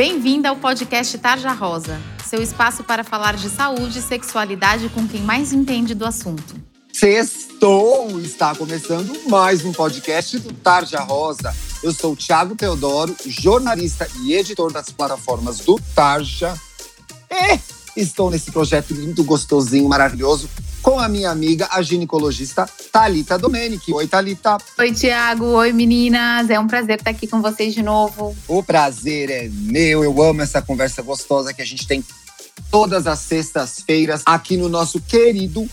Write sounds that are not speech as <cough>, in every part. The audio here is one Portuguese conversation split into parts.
Bem-vinda ao podcast Tarja Rosa, seu espaço para falar de saúde e sexualidade com quem mais entende do assunto. Sextou! Está começando mais um podcast do Tarja Rosa. Eu sou o Thiago Teodoro, jornalista e editor das plataformas do Tarja. E estou nesse projeto lindo, gostosinho, maravilhoso com a minha amiga, a ginecologista Talita Domenici. Oi, Talita. Oi, Tiago. Oi, meninas. É um prazer estar aqui com vocês de novo. O prazer é meu. Eu amo essa conversa gostosa que a gente tem todas as sextas-feiras aqui no nosso querido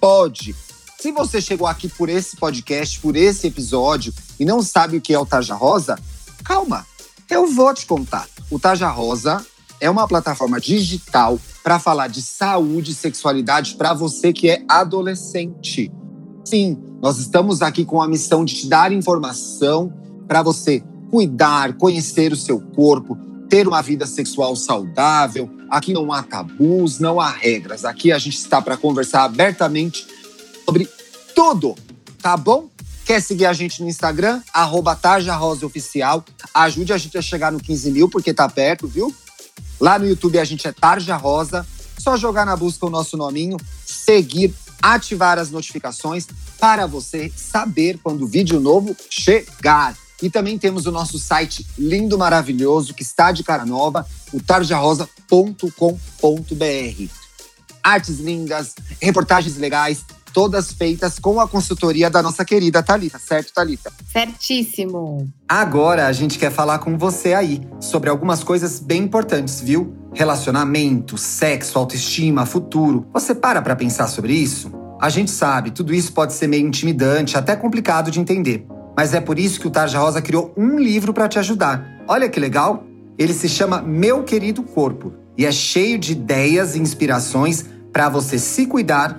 Pod. Se você chegou aqui por esse podcast, por esse episódio e não sabe o que é o Taja Rosa, calma, eu vou te contar. O Taja Rosa é uma plataforma digital para falar de saúde e sexualidade para você que é adolescente. Sim, nós estamos aqui com a missão de te dar informação para você cuidar, conhecer o seu corpo, ter uma vida sexual saudável. Aqui não há tabus, não há regras. Aqui a gente está para conversar abertamente sobre tudo, tá bom? Quer seguir a gente no Instagram? Arroba Oficial. Ajude a gente a chegar no 15 mil, porque tá perto, viu? Lá no YouTube a gente é Tarja Rosa. Só jogar na busca o nosso nominho, seguir, ativar as notificações para você saber quando o vídeo novo chegar. E também temos o nosso site lindo, maravilhoso, que está de cara nova, o tarjarosa.com.br. Artes lindas, reportagens legais, todas feitas com a consultoria da nossa querida Talita, certo, Talita? Certíssimo. Agora a gente quer falar com você aí sobre algumas coisas bem importantes, viu? Relacionamento, sexo, autoestima, futuro. Você para para pensar sobre isso? A gente sabe, tudo isso pode ser meio intimidante, até complicado de entender. Mas é por isso que o Tarja Rosa criou um livro para te ajudar. Olha que legal! Ele se chama Meu Querido Corpo e é cheio de ideias e inspirações para você se cuidar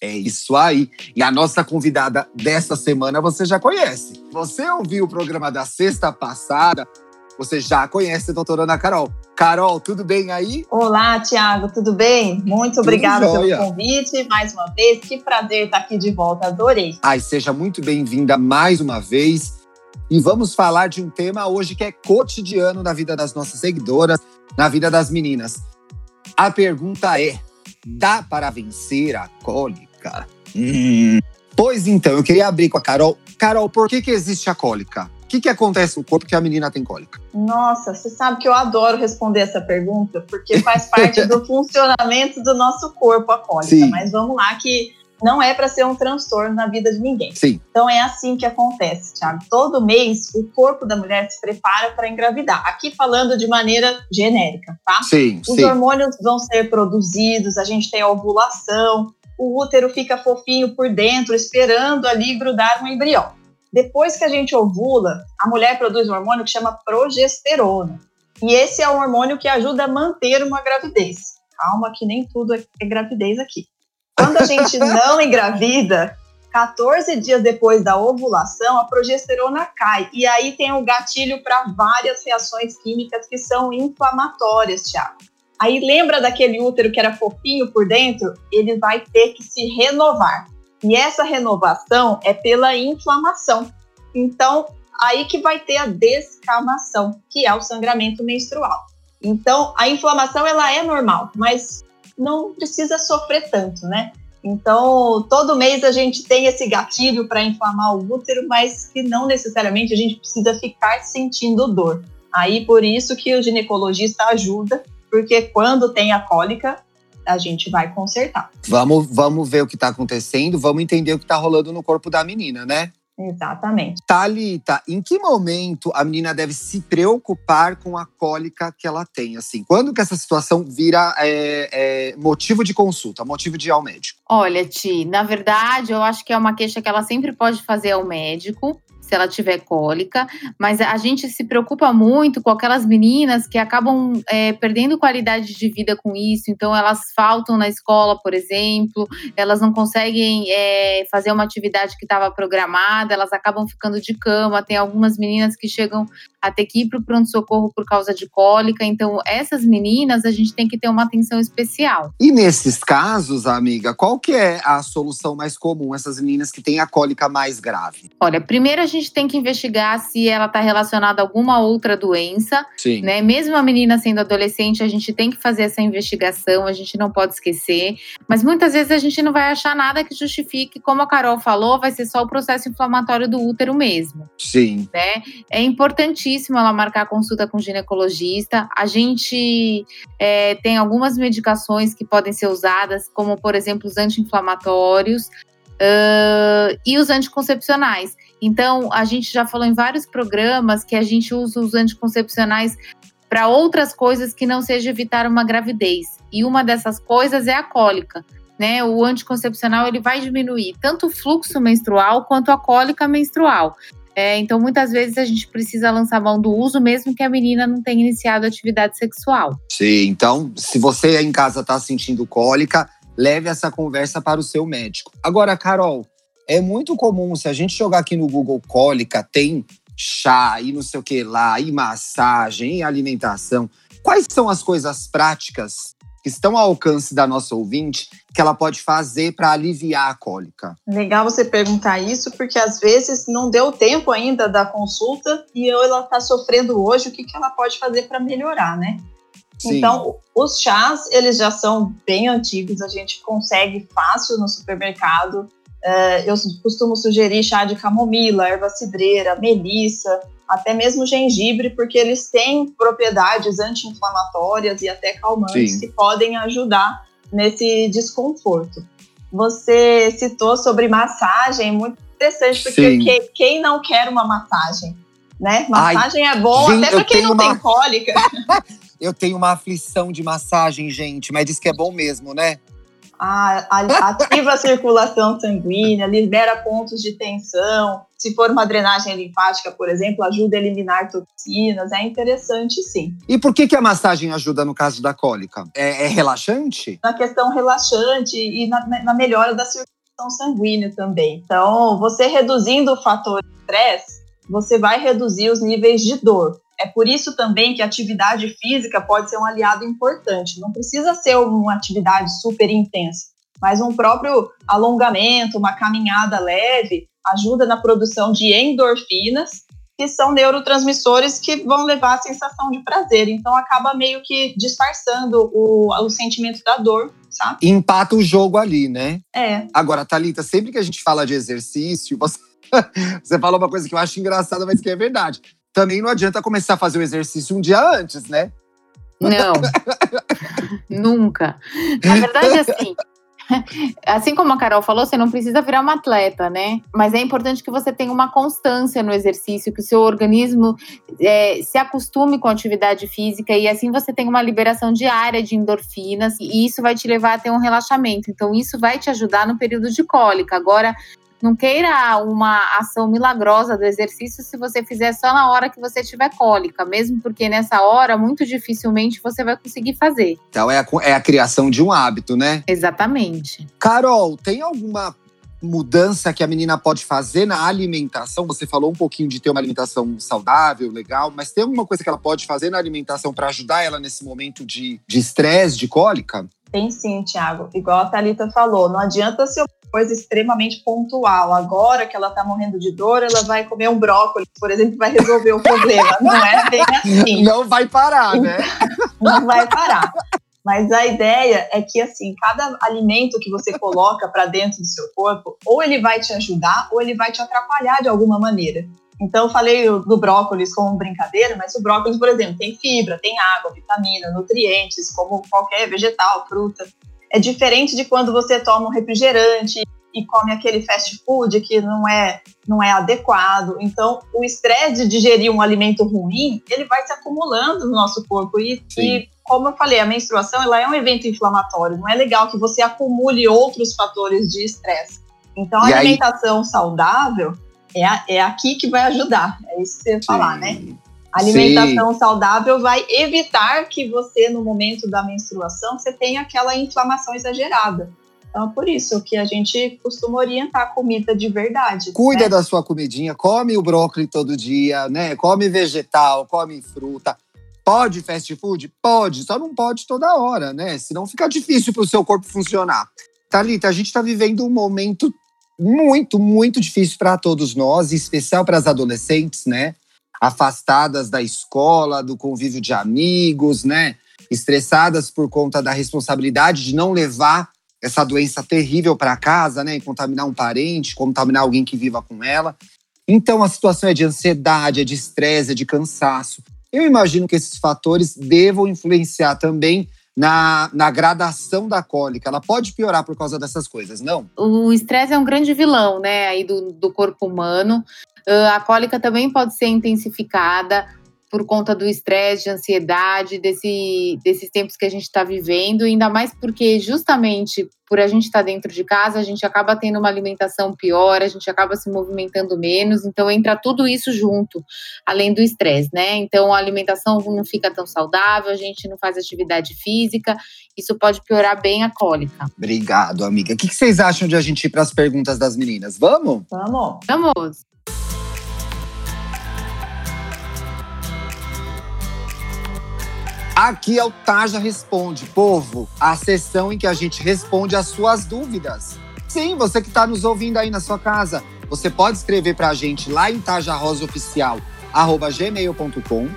É isso aí. E a nossa convidada dessa semana você já conhece. Você ouviu o programa da sexta passada, você já conhece a doutora Ana Carol. Carol, tudo bem aí? Olá, Tiago, tudo bem? Muito obrigada pelo convite mais uma vez. Que prazer estar aqui de volta, adorei. Ai, seja muito bem-vinda mais uma vez. E vamos falar de um tema hoje que é cotidiano na vida das nossas seguidoras, na vida das meninas. A pergunta é: dá para vencer a cólica? Cara. Hum. Pois então, eu queria abrir com a Carol. Carol, por que, que existe a cólica? O que, que acontece no corpo que a menina tem cólica? Nossa, você sabe que eu adoro responder essa pergunta, porque faz parte do <laughs> funcionamento do nosso corpo a cólica. Sim. Mas vamos lá, que não é para ser um transtorno na vida de ninguém. Sim. Então é assim que acontece, Thiago. Todo mês o corpo da mulher se prepara para engravidar. Aqui falando de maneira genérica, tá? Sim. Os sim. hormônios vão ser produzidos, a gente tem a ovulação, o útero fica fofinho por dentro, esperando ali grudar um embrião. Depois que a gente ovula, a mulher produz um hormônio que chama progesterona. E esse é o hormônio que ajuda a manter uma gravidez. Calma, que nem tudo é gravidez aqui. Quando a gente <laughs> não engravida, 14 dias depois da ovulação, a progesterona cai. E aí tem o um gatilho para várias reações químicas que são inflamatórias, Tiago. Aí lembra daquele útero que era fofinho por dentro? Ele vai ter que se renovar. E essa renovação é pela inflamação. Então, aí que vai ter a descamação, que é o sangramento menstrual. Então, a inflamação ela é normal, mas não precisa sofrer tanto, né? Então, todo mês a gente tem esse gatilho para inflamar o útero, mas que não necessariamente a gente precisa ficar sentindo dor. Aí, por isso que o ginecologista ajuda porque quando tem a cólica, a gente vai consertar. Vamos, vamos ver o que está acontecendo, vamos entender o que está rolando no corpo da menina, né? Exatamente. Thalita, em que momento a menina deve se preocupar com a cólica que ela tem? Assim, quando que essa situação vira é, é, motivo de consulta, motivo de ir ao médico? Olha, Ti, na verdade, eu acho que é uma queixa que ela sempre pode fazer ao médico se ela tiver cólica, mas a gente se preocupa muito com aquelas meninas que acabam é, perdendo qualidade de vida com isso, então elas faltam na escola, por exemplo, elas não conseguem é, fazer uma atividade que estava programada, elas acabam ficando de cama. Tem algumas meninas que chegam a ter que ir para o pronto-socorro por causa de cólica, então essas meninas a gente tem que ter uma atenção especial. E nesses casos, amiga, qual que é a solução mais comum, essas meninas que têm a cólica mais grave? Olha, primeiro a gente tem que investigar se ela está relacionada a alguma outra doença. Sim. Né? Mesmo a menina sendo adolescente, a gente tem que fazer essa investigação, a gente não pode esquecer. Mas muitas vezes a gente não vai achar nada que justifique, como a Carol falou, vai ser só o processo inflamatório do útero mesmo. Sim. Né? É importantíssimo ela marcar consulta com ginecologista. A gente é, tem algumas medicações que podem ser usadas, como por exemplo os anti-inflamatórios. Uh, e os anticoncepcionais. Então, a gente já falou em vários programas que a gente usa os anticoncepcionais para outras coisas que não seja evitar uma gravidez. E uma dessas coisas é a cólica. Né, o anticoncepcional ele vai diminuir tanto o fluxo menstrual quanto a cólica menstrual. É, então, muitas vezes a gente precisa lançar mão do uso, mesmo que a menina não tenha iniciado atividade sexual. Sim, então, se você em casa está sentindo cólica, leve essa conversa para o seu médico. Agora, Carol, é muito comum, se a gente jogar aqui no Google cólica, tem chá e não sei o que lá, e massagem, e alimentação. Quais são as coisas práticas que estão ao alcance da nossa ouvinte que ela pode fazer para aliviar a cólica? Legal você perguntar isso, porque às vezes não deu tempo ainda da consulta e ela está sofrendo hoje, o que, que ela pode fazer para melhorar, né? Sim. Então, os chás, eles já são bem antigos, a gente consegue fácil no supermercado. É, eu costumo sugerir chá de camomila, erva cidreira, melissa, até mesmo gengibre, porque eles têm propriedades anti-inflamatórias e até calmantes Sim. que podem ajudar nesse desconforto. Você citou sobre massagem, muito interessante, porque que, quem não quer uma massagem? Né? Massagem Ai, é bom, gente, até para quem não uma... tem cólica. <laughs> eu tenho uma aflição de massagem, gente, mas diz que é bom mesmo, né? Ativa a circulação sanguínea, libera pontos de tensão. Se for uma drenagem linfática, por exemplo, ajuda a eliminar toxinas. É interessante, sim. E por que, que a massagem ajuda no caso da cólica? É, é relaxante? Na questão relaxante e na, na melhora da circulação sanguínea também. Então, você reduzindo o fator estresse, você vai reduzir os níveis de dor. É por isso também que a atividade física pode ser um aliado importante. Não precisa ser uma atividade super intensa, mas um próprio alongamento, uma caminhada leve, ajuda na produção de endorfinas, que são neurotransmissores que vão levar a sensação de prazer. Então acaba meio que disfarçando o, o sentimento da dor Sabe? Empata o jogo ali, né? É. Agora, Thalita, sempre que a gente fala de exercício, você, <laughs> você fala uma coisa que eu acho engraçada, mas que é verdade também não adianta começar a fazer o exercício um dia antes, né? Não, <laughs> nunca. Na verdade, assim, <laughs> assim como a Carol falou, você não precisa virar uma atleta, né? Mas é importante que você tenha uma constância no exercício, que o seu organismo é, se acostume com a atividade física e assim você tem uma liberação diária de endorfinas e isso vai te levar a ter um relaxamento. Então, isso vai te ajudar no período de cólica. Agora, não queira uma ação milagrosa do exercício se você fizer só na hora que você tiver cólica, mesmo porque nessa hora, muito dificilmente você vai conseguir fazer. Então é a, é a criação de um hábito, né? Exatamente. Carol, tem alguma mudança que a menina pode fazer na alimentação? Você falou um pouquinho de ter uma alimentação saudável, legal, mas tem alguma coisa que ela pode fazer na alimentação para ajudar ela nesse momento de estresse, de, de cólica? Tem sim, Thiago. Igual a Thalita falou, não adianta ser coisa extremamente pontual. Agora que ela está morrendo de dor, ela vai comer um brócolis, por exemplo, vai resolver o problema. Não é bem assim. <laughs> Não vai parar, né? <laughs> Não vai parar. Mas a ideia é que, assim, cada alimento que você coloca para dentro do seu corpo, ou ele vai te ajudar, ou ele vai te atrapalhar de alguma maneira. Então, eu falei do brócolis como brincadeira, mas o brócolis, por exemplo, tem fibra, tem água, vitamina, nutrientes, como qualquer vegetal, fruta. é diferente de quando você toma um refrigerante e come aquele fast food que não é, não é adequado. Então, o estresse de digerir um alimento ruim, ele vai se acumulando no nosso corpo. E, e, como eu falei, a menstruação ela é um evento inflamatório. Não é legal que você acumule outros fatores de estresse. Então, a e alimentação aí... saudável é, a, é aqui que vai ajudar. É isso que você falar, né? A alimentação Sim. saudável vai evitar que você, no momento da menstruação, você tenha aquela inflamação exagerada. Então, por isso que a gente costuma orientar a comida de verdade. Cuida né? da sua comidinha, come o brócolis todo dia, né? Come vegetal, come fruta. Pode fast food? Pode, só não pode toda hora, né? Senão fica difícil para o seu corpo funcionar. Thalita, a gente está vivendo um momento muito, muito difícil para todos nós, em especial para as adolescentes, né? Afastadas da escola, do convívio de amigos, né? Estressadas por conta da responsabilidade de não levar essa doença terrível para casa, né? E contaminar um parente, contaminar alguém que viva com ela. Então a situação é de ansiedade, é de estresse, é de cansaço. Eu imagino que esses fatores devam influenciar também na, na gradação da cólica. Ela pode piorar por causa dessas coisas, não? O estresse é um grande vilão, né, aí do, do corpo humano. Uh, a cólica também pode ser intensificada por conta do estresse, de ansiedade, desse, desses tempos que a gente está vivendo, ainda mais porque justamente por a gente estar tá dentro de casa, a gente acaba tendo uma alimentação pior, a gente acaba se movimentando menos, então entra tudo isso junto, além do estresse, né? Então a alimentação não fica tão saudável, a gente não faz atividade física, isso pode piorar bem a cólica. Obrigado, amiga. O que vocês acham de a gente ir para as perguntas das meninas? Vamos? Vamos. Vamos. Aqui é o Taja Responde, povo, a sessão em que a gente responde as suas dúvidas. Sim, você que está nos ouvindo aí na sua casa, você pode escrever para a gente lá em tajarosaoficial@gmail.com,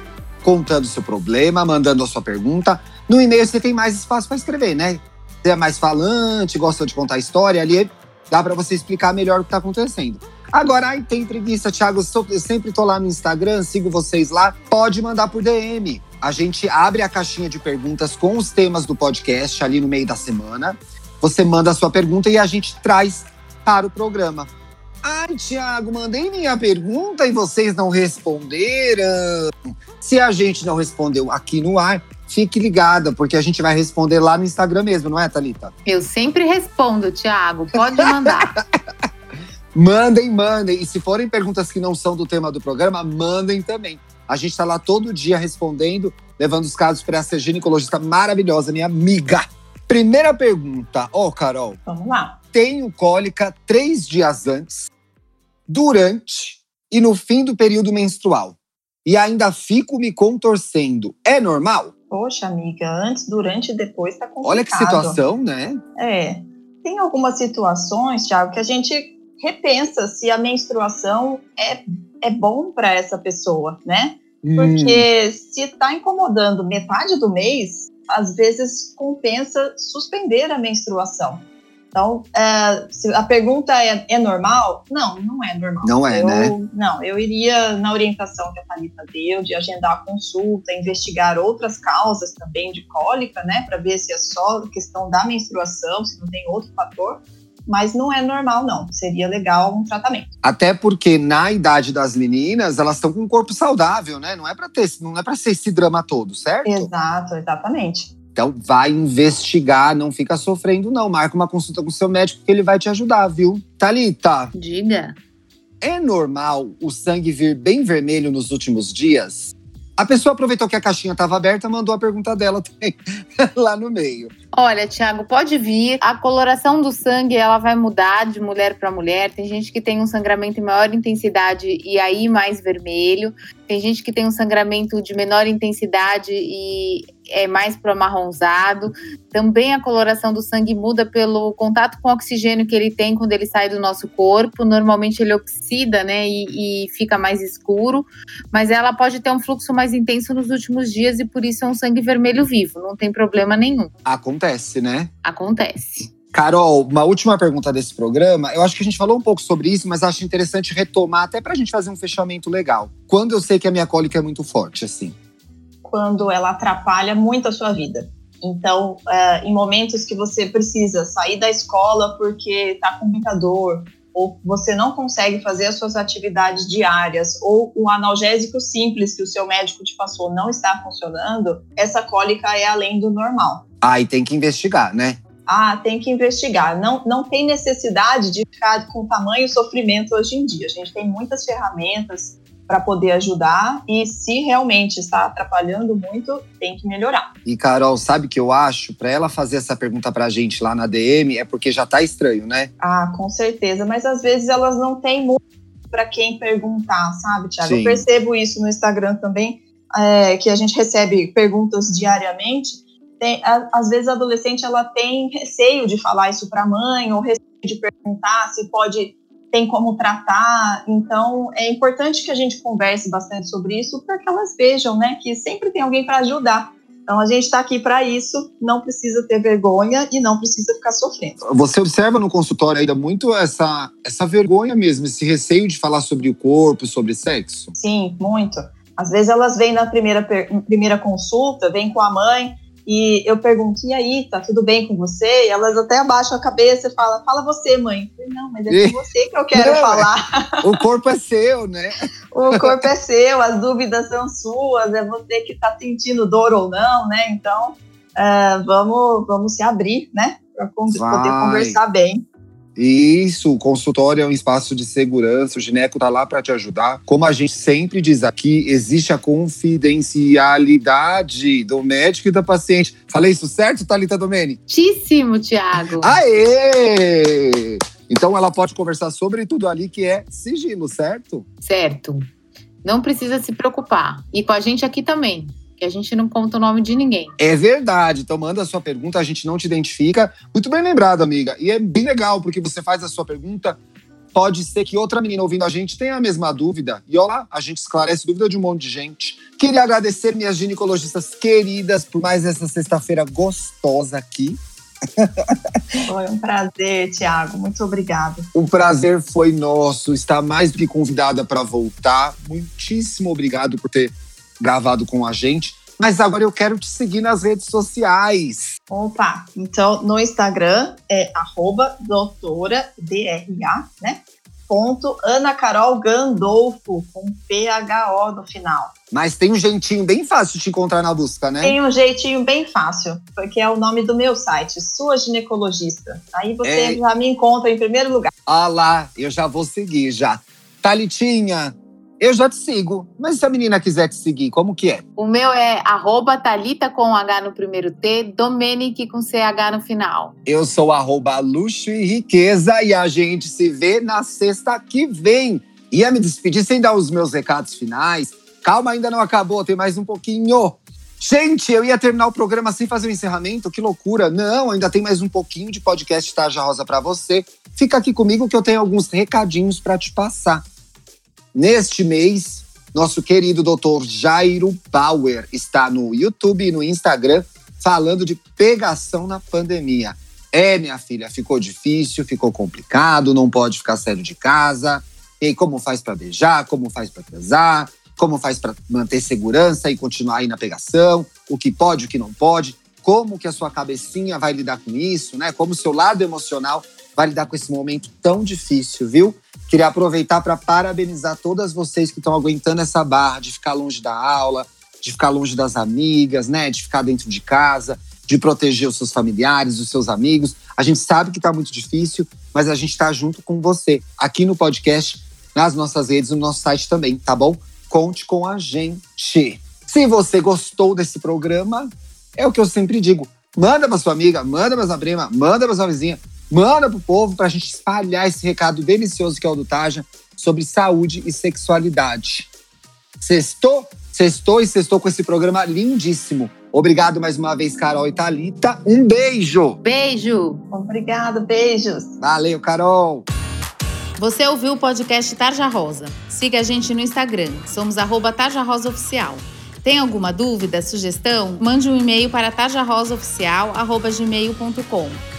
contando seu problema, mandando a sua pergunta. No e-mail você tem mais espaço para escrever, né? Você é mais falante, gosta de contar história, ali dá para você explicar melhor o que está acontecendo. Agora, ai, tem preguiça, Thiago, eu sempre tô lá no Instagram, sigo vocês lá, pode mandar por DM a gente abre a caixinha de perguntas com os temas do podcast ali no meio da semana. Você manda a sua pergunta e a gente traz para o programa. Ai, Tiago, mandei minha pergunta e vocês não responderam. Se a gente não respondeu aqui no ar, fique ligada, porque a gente vai responder lá no Instagram mesmo, não é, Thalita? Eu sempre respondo, Tiago. Pode mandar. <laughs> mandem, mandem. E se forem perguntas que não são do tema do programa, mandem também. A gente está lá todo dia respondendo, levando os casos para essa ginecologista maravilhosa, minha amiga. Primeira pergunta, ó, oh, Carol. Vamos lá. Tenho cólica três dias antes, durante e no fim do período menstrual. E ainda fico me contorcendo. É normal? Poxa, amiga, antes, durante e depois tá complicado. Olha que situação, né? É. Tem algumas situações, Thiago, que a gente repensa se a menstruação é, é bom para essa pessoa, né? Porque se está incomodando metade do mês, às vezes compensa suspender a menstruação. Então, é, a pergunta é, é normal? Não, não é normal. Não é, eu, né? Não, eu iria na orientação que a Thalita deu, de agendar a consulta, investigar outras causas também de cólica, né? Para ver se é só questão da menstruação, se não tem outro fator mas não é normal, não. Seria legal um tratamento. Até porque na idade das meninas, elas estão com um corpo saudável, né? Não é para ter, não é para ser esse drama todo, certo? Exato, exatamente. Então vai investigar, não fica sofrendo, não. Marca uma consulta com o seu médico que ele vai te ajudar, viu? Thalita. Diga. É normal o sangue vir bem vermelho nos últimos dias? A pessoa aproveitou que a caixinha estava aberta, mandou a pergunta dela também <laughs> lá no meio. Olha, Tiago, pode vir. A coloração do sangue ela vai mudar de mulher para mulher. Tem gente que tem um sangramento em maior intensidade e aí mais vermelho. Tem gente que tem um sangramento de menor intensidade e é mais para amarronzado. Também a coloração do sangue muda pelo contato com o oxigênio que ele tem quando ele sai do nosso corpo. Normalmente ele oxida, né, e, e fica mais escuro. Mas ela pode ter um fluxo mais intenso nos últimos dias e por isso é um sangue vermelho vivo. Não tem problema nenhum. Acontece, né? Acontece. Carol, uma última pergunta desse programa. Eu acho que a gente falou um pouco sobre isso, mas acho interessante retomar até para a gente fazer um fechamento legal. Quando eu sei que a minha cólica é muito forte, assim? Quando ela atrapalha muito a sua vida. Então, é, em momentos que você precisa sair da escola porque está com muita dor, ou você não consegue fazer as suas atividades diárias, ou o analgésico simples que o seu médico te passou não está funcionando, essa cólica é além do normal. Ah, e tem que investigar, né? Ah, tem que investigar. Não, não tem necessidade de ficar com tamanho sofrimento hoje em dia. A gente tem muitas ferramentas para poder ajudar e se realmente está atrapalhando muito, tem que melhorar. E Carol, sabe que eu acho? Para ela fazer essa pergunta para a gente lá na DM é porque já está estranho, né? Ah, com certeza. Mas às vezes elas não têm muito para quem perguntar, sabe, Tiago? Eu percebo isso no Instagram também, é, que a gente recebe perguntas diariamente. Tem, às vezes a adolescente ela tem receio de falar isso para a mãe ou receio de perguntar se pode tem como tratar. Então, é importante que a gente converse bastante sobre isso para que elas vejam, né, que sempre tem alguém para ajudar. Então, a gente está aqui para isso, não precisa ter vergonha e não precisa ficar sofrendo. Você observa no consultório ainda muito essa, essa vergonha mesmo, esse receio de falar sobre o corpo, sobre sexo? Sim, muito. Às vezes elas vêm na primeira, primeira consulta, vêm com a mãe, e eu pergunto, e aí, tá tudo bem com você? E elas até abaixam a cabeça e falam, fala você, mãe. Eu falei, não, mas é com você que eu quero não, falar. <laughs> O corpo é seu, né? o corpo é seu, as dúvidas são suas, é você que tá sentindo dor ou não, né? Então, uh, vamos, vamos se abrir, né? Para poder conversar bem. Isso, o consultório é um espaço de segurança, o gineco está lá para te ajudar. Como a gente sempre diz aqui, existe a confidencialidade do médico e da paciente. Falei isso certo, Thalita Domene? Muitíssimo, Tiago. Aê! Então ela pode conversar sobre tudo ali que é sigilo, certo? Certo. Não precisa se preocupar. E com a gente aqui também que a gente não conta o nome de ninguém. É verdade. Então manda a sua pergunta, a gente não te identifica. Muito bem lembrado, amiga. E é bem legal, porque você faz a sua pergunta. Pode ser que outra menina ouvindo a gente tenha a mesma dúvida. E olha lá, a gente esclarece dúvida de um monte de gente. Queria agradecer minhas ginecologistas queridas por mais essa sexta-feira gostosa aqui. Foi um prazer, Tiago. Muito obrigada. O prazer foi nosso. Está mais do que convidada para voltar. Muitíssimo obrigado por ter gravado com a gente. Mas agora eu quero te seguir nas redes sociais. Opa, então no Instagram é arroba doutora DRA, né? Ponto Ana Carol Gandolfo, com PHO no final. Mas tem um jeitinho bem fácil de te encontrar na busca, né? Tem um jeitinho bem fácil, porque é o nome do meu site, Sua Ginecologista. Aí você é... já me encontra em primeiro lugar. Ah lá, eu já vou seguir já. Talitinha, eu já te sigo. Mas se a menina quiser te seguir, como que é? O meu é arroba Thalita com H no primeiro T, Domenic com CH no final. Eu sou arroba luxo e riqueza e a gente se vê na sexta que vem. Ia me despedir sem dar os meus recados finais. Calma, ainda não acabou, tem mais um pouquinho. Gente, eu ia terminar o programa sem fazer o encerramento, que loucura. Não, ainda tem mais um pouquinho de podcast Tarja Rosa para você. Fica aqui comigo que eu tenho alguns recadinhos para te passar. Neste mês, nosso querido doutor Jairo Bauer está no YouTube e no Instagram falando de pegação na pandemia. É, minha filha, ficou difícil, ficou complicado, não pode ficar sério de casa. E como faz para beijar, como faz para transar, como faz para manter segurança e continuar aí na pegação, o que pode, o que não pode, como que a sua cabecinha vai lidar com isso, né? Como o seu lado emocional vai lidar com esse momento tão difícil, viu? Queria aproveitar para parabenizar todas vocês que estão aguentando essa barra de ficar longe da aula, de ficar longe das amigas, né? De ficar dentro de casa, de proteger os seus familiares, os seus amigos. A gente sabe que está muito difícil, mas a gente está junto com você aqui no podcast, nas nossas redes, no nosso site também, tá bom? Conte com a gente. Se você gostou desse programa, é o que eu sempre digo. Manda para sua amiga, manda para sua prima, manda para sua vizinha, Manda pro povo para a gente espalhar esse recado delicioso que é o do Taja sobre saúde e sexualidade. Sextou? Sextou e sextou com esse programa lindíssimo. Obrigado mais uma vez, Carol e Thalita. Um beijo! Beijo! Obrigado, beijos! Valeu, Carol! Você ouviu o podcast Tarja Rosa. Siga a gente no Instagram, somos arroba Tarja Rosa Oficial. Tem alguma dúvida, sugestão? Mande um e-mail para tarjarosaoficial.gmail.com